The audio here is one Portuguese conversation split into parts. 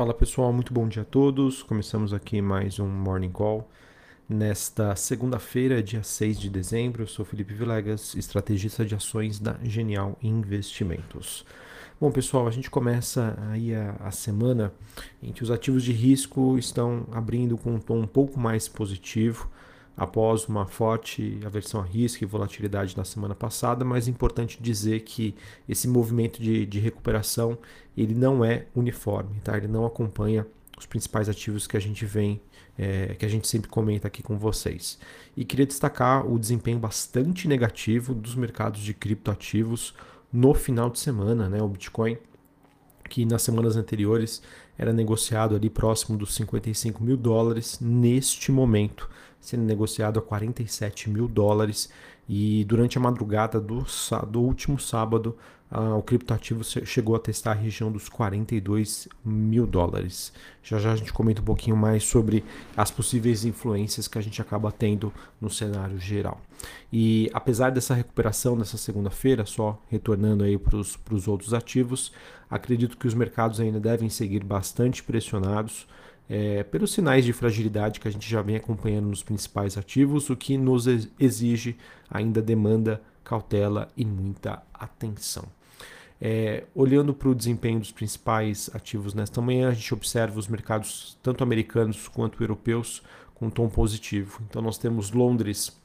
Fala pessoal, muito bom dia a todos. Começamos aqui mais um Morning Call. Nesta segunda-feira, dia 6 de dezembro, eu sou Felipe Vilegas, estrategista de ações da Genial Investimentos. Bom, pessoal, a gente começa aí a, a, semana em que os ativos de risco estão abrindo com um tom um pouco mais positivo após uma forte aversão a risco e volatilidade na semana passada, mas é importante dizer que esse movimento de, de recuperação ele não é uniforme, tá? ele não acompanha os principais ativos que a gente vem, é, que a gente sempre comenta aqui com vocês. E queria destacar o desempenho bastante negativo dos mercados de criptoativos no final de semana, né? O Bitcoin, que nas semanas anteriores era negociado ali próximo dos 55 mil dólares, neste momento sendo negociado a 47 mil dólares. E durante a madrugada do, do último sábado, o criptoativo chegou a testar a região dos 42 mil dólares. Já já a gente comenta um pouquinho mais sobre as possíveis influências que a gente acaba tendo no cenário geral. E apesar dessa recuperação nessa segunda-feira, só retornando aí para os outros ativos, acredito que os mercados ainda devem seguir bastante pressionados é, pelos sinais de fragilidade que a gente já vem acompanhando nos principais ativos, o que nos exige ainda demanda cautela e muita atenção. É, olhando para o desempenho dos principais ativos nesta manhã, a gente observa os mercados, tanto americanos quanto europeus, com um tom positivo. Então, nós temos Londres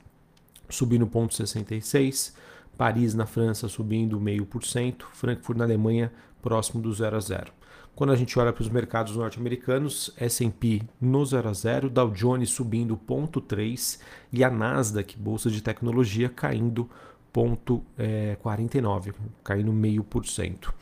subindo 0,66, Paris na França subindo 0,5%, Frankfurt na Alemanha próximo do 0 a 0. Quando a gente olha para os mercados norte-americanos, S&P no 0 a 0, Dow Jones subindo 0,3 e a Nasdaq, bolsa de tecnologia, caindo 0,49, é, caindo meio por cento.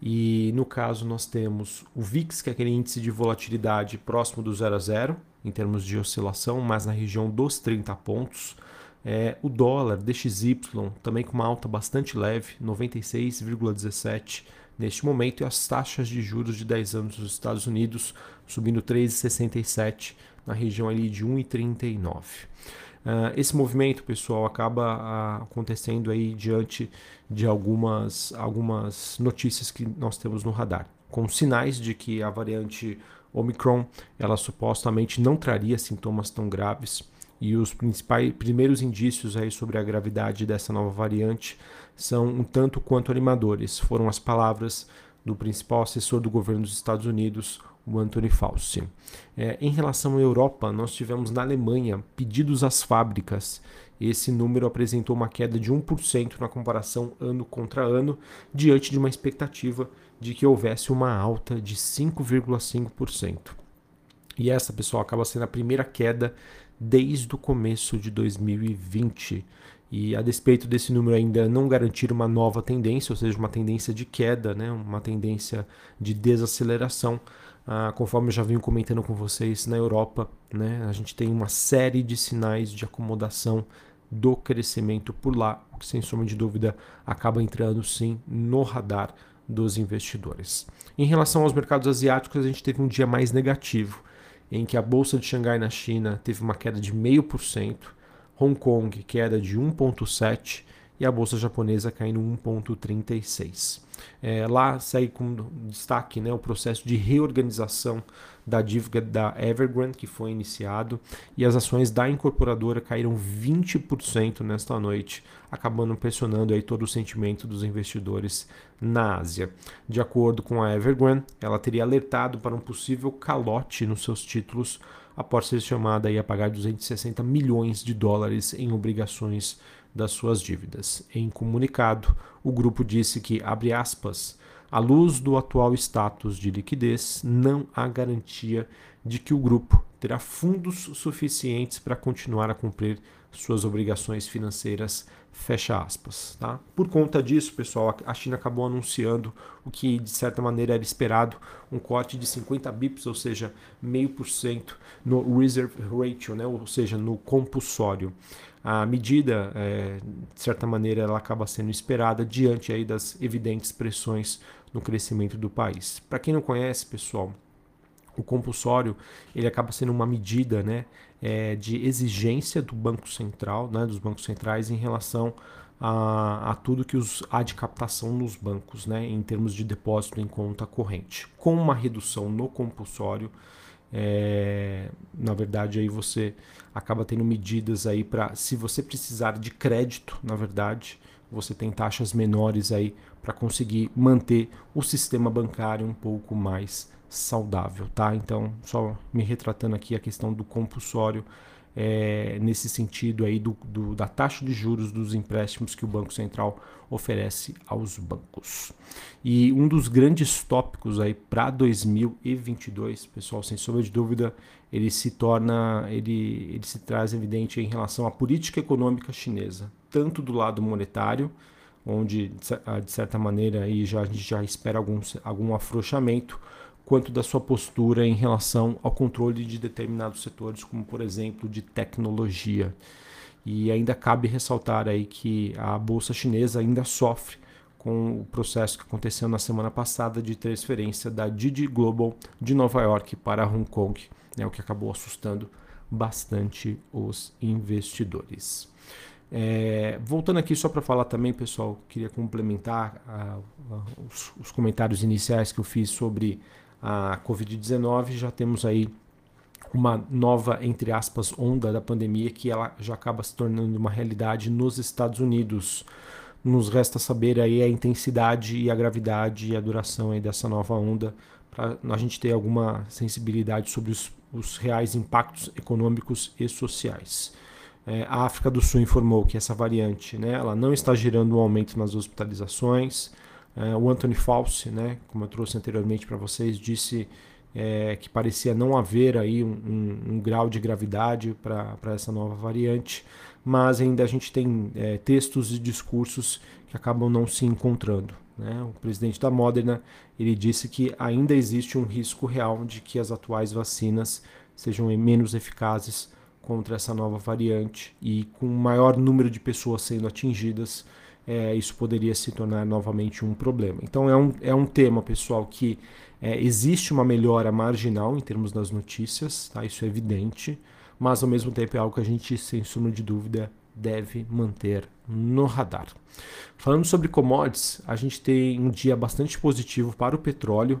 E no caso nós temos o VIX, que é aquele índice de volatilidade próximo do 0 a 0 em termos de oscilação, mas na região dos 30 pontos. É, o dólar DXY também com uma alta bastante leve, 96,17 neste momento e as taxas de juros de 10 anos dos Estados Unidos subindo 3,67 na região ali de 1,39. Uh, ah, esse movimento, pessoal, acaba uh, acontecendo aí diante de algumas, algumas notícias que nós temos no radar, com sinais de que a variante Omicron ela supostamente não traria sintomas tão graves e os principais primeiros indícios aí sobre a gravidade dessa nova variante são um tanto quanto animadores. Foram as palavras do principal assessor do governo dos Estados Unidos, o Anthony Fauci. É, em relação à Europa, nós tivemos na Alemanha pedidos às fábricas. Esse número apresentou uma queda de 1% na comparação ano contra ano, diante de uma expectativa de que houvesse uma alta de 5,5%. E essa, pessoal, acaba sendo a primeira queda desde o começo de 2020. E a despeito desse número ainda não garantir uma nova tendência, ou seja, uma tendência de queda, né, uma tendência de desaceleração, ah, conforme eu já venho comentando com vocês na Europa, né, a gente tem uma série de sinais de acomodação do crescimento por lá, o que sem sombra de dúvida acaba entrando sim no radar dos investidores. Em relação aos mercados asiáticos, a gente teve um dia mais negativo em que a bolsa de Xangai na China teve uma queda de 0,5%, Hong Kong queda de 1,7% e a bolsa japonesa caindo 1,36%. É, lá segue com destaque né, o processo de reorganização da dívida da Evergrande, que foi iniciado, e as ações da incorporadora caíram 20% nesta noite, acabando pressionando aí todo o sentimento dos investidores na Ásia. De acordo com a Evergrande, ela teria alertado para um possível calote nos seus títulos após ser chamada a pagar 260 milhões de dólares em obrigações das suas dívidas. Em comunicado, o grupo disse que, abre aspas, à luz do atual status de liquidez, não há garantia de que o grupo terá fundos suficientes para continuar a cumprir suas obrigações financeiras, fecha aspas. Tá? Por conta disso, pessoal, a China acabou anunciando o que de certa maneira era esperado, um corte de 50 bips, ou seja, meio por cento no reserve ratio, né? ou seja, no compulsório. A medida, é, de certa maneira, ela acaba sendo esperada diante aí das evidentes pressões no crescimento do país. Para quem não conhece, pessoal, o compulsório ele acaba sendo uma medida né, é, de exigência do Banco Central, né, dos bancos centrais, em relação a, a, tudo que os, há de captação nos bancos, né, em termos de depósito em conta corrente. Com uma redução no compulsório, é, na verdade, aí você acaba tendo medidas aí para, se você precisar de crédito, na verdade, você tem taxas menores aí para conseguir manter o sistema bancário um pouco mais saudável, tá? Então, só me retratando aqui a questão do compulsório é, nesse sentido aí do, do, da taxa de juros dos empréstimos que o Banco Central oferece aos bancos. E um dos grandes tópicos aí para 2022, pessoal, sem sombra de dúvida, ele se torna, ele, ele se traz evidente em relação à política econômica chinesa, tanto do lado monetário, onde de certa maneira aí já, a gente já espera algum, algum afrouxamento, quanto da sua postura em relação ao controle de determinados setores, como por exemplo de tecnologia. E ainda cabe ressaltar aí que a bolsa chinesa ainda sofre com o processo que aconteceu na semana passada de transferência da Didi Global de Nova York para Hong Kong, né, o que acabou assustando bastante os investidores. É, voltando aqui só para falar também, pessoal, queria complementar uh, os, os, comentários iniciais que eu fiz sobre a Covid-19, já temos aí uma nova, entre aspas, onda da pandemia que ela já acaba se tornando uma realidade nos Estados Unidos. Nos resta saber aí a intensidade e a gravidade e a duração aí dessa nova onda para a gente ter alguma sensibilidade sobre os, os reais impactos econômicos e sociais. É, a África do Sul informou que essa variante né, ela não está gerando um aumento nas hospitalizações, é, o Anthony Fauci, né, como eu trouxe anteriormente para vocês, disse é, que parecia não haver aí um, um, um grau de gravidade para essa nova variante, mas ainda a gente tem é, textos e discursos que acabam não se encontrando. Né? O presidente da Moderna ele disse que ainda existe um risco real de que as atuais vacinas sejam menos eficazes contra essa nova variante e com maior número de pessoas sendo atingidas, é, isso poderia se tornar novamente um problema. Então é um, é um tema, pessoal, que é, existe uma melhora marginal em termos das notícias, tá? isso é evidente, mas ao mesmo tempo é algo que a gente, sem sombra de dúvida, deve manter no radar. Falando sobre commodities, a gente tem um dia bastante positivo para o petróleo.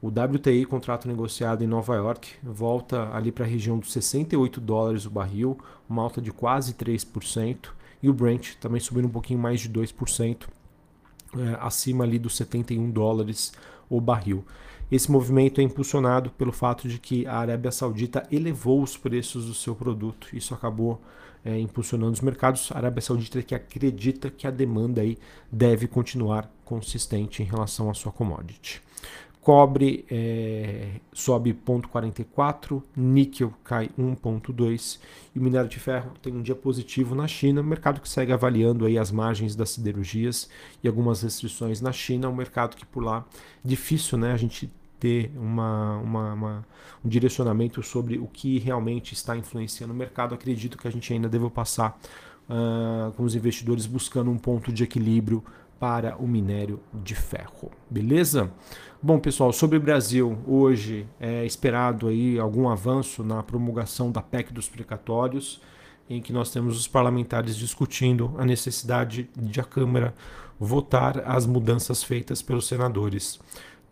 O WTI, contrato negociado em Nova York, volta ali para a região dos 68 dólares o barril, uma alta de quase 3% e o Brent também subindo um pouquinho mais de 2%, é, acima ali dos 71 dólares o barril. Esse movimento é impulsionado pelo fato de que a Arábia Saudita elevou os preços do seu produto. Isso acabou é, impulsionando os mercados. A Arábia Saudita que acredita que a demanda aí deve continuar consistente em relação à sua commodity. Cobre é, sobe 0,44, níquel cai 1,2 e o minério de ferro tem um dia positivo na China, mercado que segue avaliando aí as margens das siderurgias e algumas restrições na China, um mercado que por lá difícil, né, a gente ter uma, uma, uma, um direcionamento sobre o que realmente está influenciando o mercado. Acredito que a gente ainda deve passar uh, com os investidores buscando um ponto de equilíbrio para o minério de ferro. Beleza? Bom, pessoal, sobre o Brasil, hoje é esperado aí algum avanço na promulgação da PEC dos precatórios, em que nós temos os parlamentares discutindo a necessidade de a Câmara votar as mudanças feitas pelos senadores,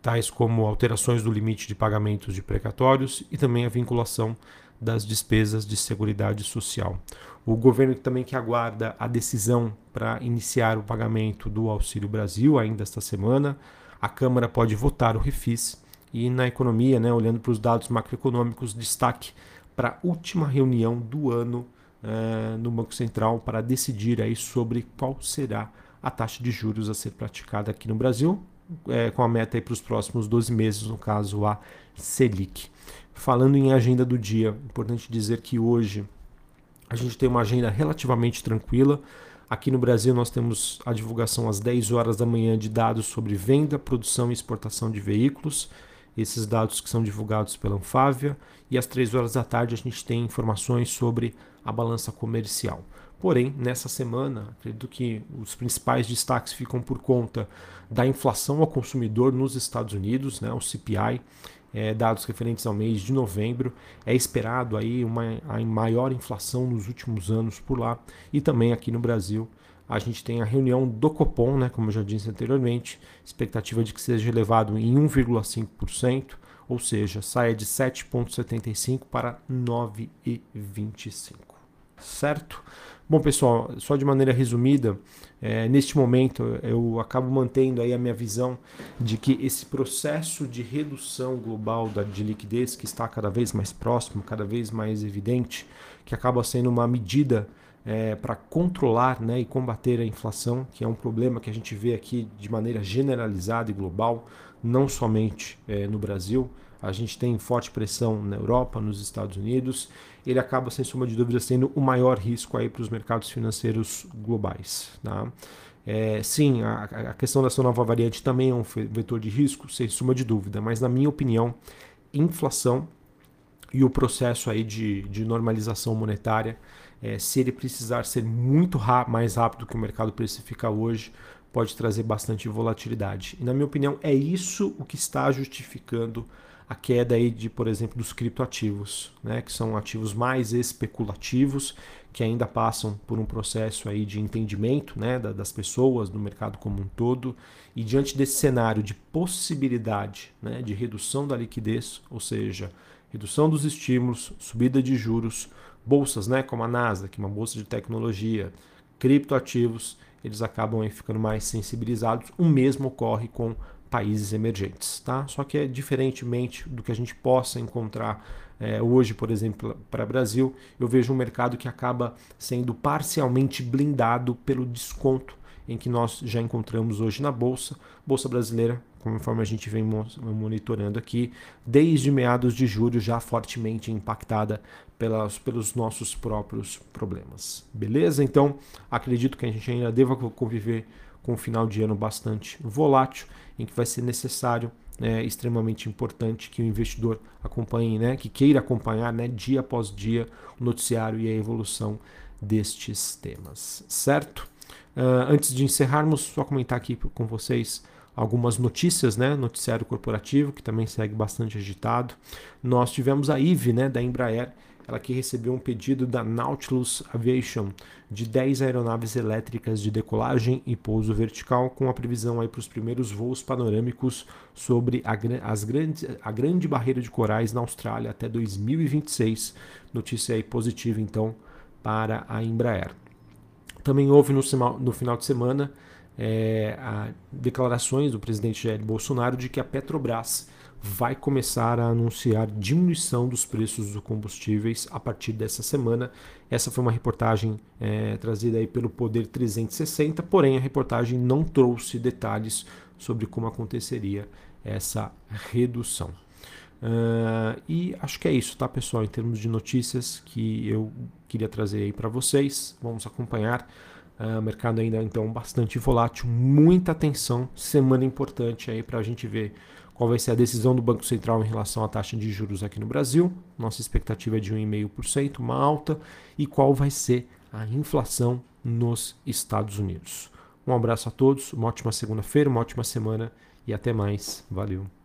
tais como alterações do limite de pagamentos de precatórios e também a vinculação das despesas de seguridade social. O governo também que aguarda a decisão para iniciar o pagamento do Auxílio Brasil ainda esta semana. A Câmara pode votar o refis e na economia, né, olhando para os dados macroeconômicos, destaque para a última reunião do ano eh, no Banco Central para decidir aí sobre qual será a taxa de juros a ser praticada aqui no Brasil, eh, com a meta para os próximos 12 meses, no caso a Selic. Falando em agenda do dia, importante dizer que hoje a gente tem uma agenda relativamente tranquila. Aqui no Brasil nós temos a divulgação às 10 horas da manhã de dados sobre venda, produção e exportação de veículos. Esses dados que são divulgados pela Anfávia. E às 3 horas da tarde a gente tem informações sobre a balança comercial. Porém, nessa semana, acredito que os principais destaques ficam por conta da inflação ao consumidor nos Estados Unidos, né, o CPI, é, dados referentes ao mês de novembro. É esperado aí uma a maior inflação nos últimos anos por lá e também aqui no Brasil a gente tem a reunião do Copom, né, como eu já disse anteriormente, expectativa de que seja elevado em 1,5%, ou seja, saia de 7,75 para 9,25. Certo? Bom, pessoal, só de maneira resumida, é, neste momento eu acabo mantendo aí a minha visão de que esse processo de redução global da, de liquidez, que está cada vez mais próximo, cada vez mais evidente, que acaba sendo uma medida é, para controlar né, e combater a inflação, que é um problema que a gente vê aqui de maneira generalizada e global, não somente é, no Brasil. A gente tem forte pressão na Europa, nos Estados Unidos. Ele acaba, sem sombra de dúvida, sendo o maior risco para os mercados financeiros globais. Tá? É, sim, a, a, questão dessa nova variante também é um vetor de risco, sem suma de dúvida, mas na minha opinião, inflação e o processo aí de, de normalização monetária é, se ele precisar ser muito mais rápido que o mercado precifica hoje, pode trazer bastante volatilidade. E na minha opinião, é isso o que está justificando a queda aí de, por exemplo, dos criptoativos, né, que são ativos mais especulativos, que ainda passam por um processo aí de entendimento né, das pessoas, do mercado como um todo, e diante desse cenário de possibilidade né, de redução da liquidez, ou seja, redução dos estímulos, subida de juros, bolsas, né, como a Nasdaq, uma bolsa de tecnologia, criptoativos, eles acabam ficando mais sensibilizados. O mesmo ocorre com países emergentes, tá? Só que é diferentemente do que a gente possa encontrar é, hoje, por exemplo, para Brasil, eu vejo um mercado que acaba sendo parcialmente blindado pelo desconto em que nós já encontramos hoje na bolsa, bolsa brasileira conforme a gente vem monitorando aqui, desde meados de julho, já fortemente impactada pelas, pelos nossos próprios problemas. Beleza? Então, acredito que a gente ainda deva conviver com um final de ano bastante volátil, em que vai ser necessário, né, extremamente importante, que o investidor acompanhe, né, que queira acompanhar né, dia após dia o noticiário e a evolução destes temas. Certo? Uh, antes de encerrarmos, só comentar aqui com vocês algumas notícias, né? Noticiário corporativo, que também segue bastante agitado. Nós tivemos a IVE, né, da Embraer, ela que recebeu um pedido da Nautilus Aviation de 10 aeronaves elétricas de decolagem e pouso vertical, com a previsão aí para os primeiros voos panorâmicos sobre a, as grandes, a grande barreira de corais na Austrália até 2026. Notícia aí positiva, então, para a Embraer. Também houve no, no final de semana é, declarações do presidente Jair Bolsonaro de que a Petrobras vai começar a anunciar diminuição dos preços dos combustíveis a partir dessa semana. Essa foi uma reportagem é, trazida aí pelo Poder 360, porém a reportagem não trouxe detalhes sobre como aconteceria essa redução. Uh, e acho que é isso, tá, pessoal? Em termos de notícias que eu queria trazer aí para vocês, vamos acompanhar. Uh, o mercado ainda então bastante volátil, muita atenção, semana importante aí para a gente ver qual vai ser a decisão do Banco Central em relação à taxa de juros aqui no Brasil. Nossa expectativa é de 1,5%, uma alta, e qual vai ser a inflação nos Estados Unidos. Um abraço a todos, uma ótima segunda-feira, uma ótima semana e até mais. Valeu!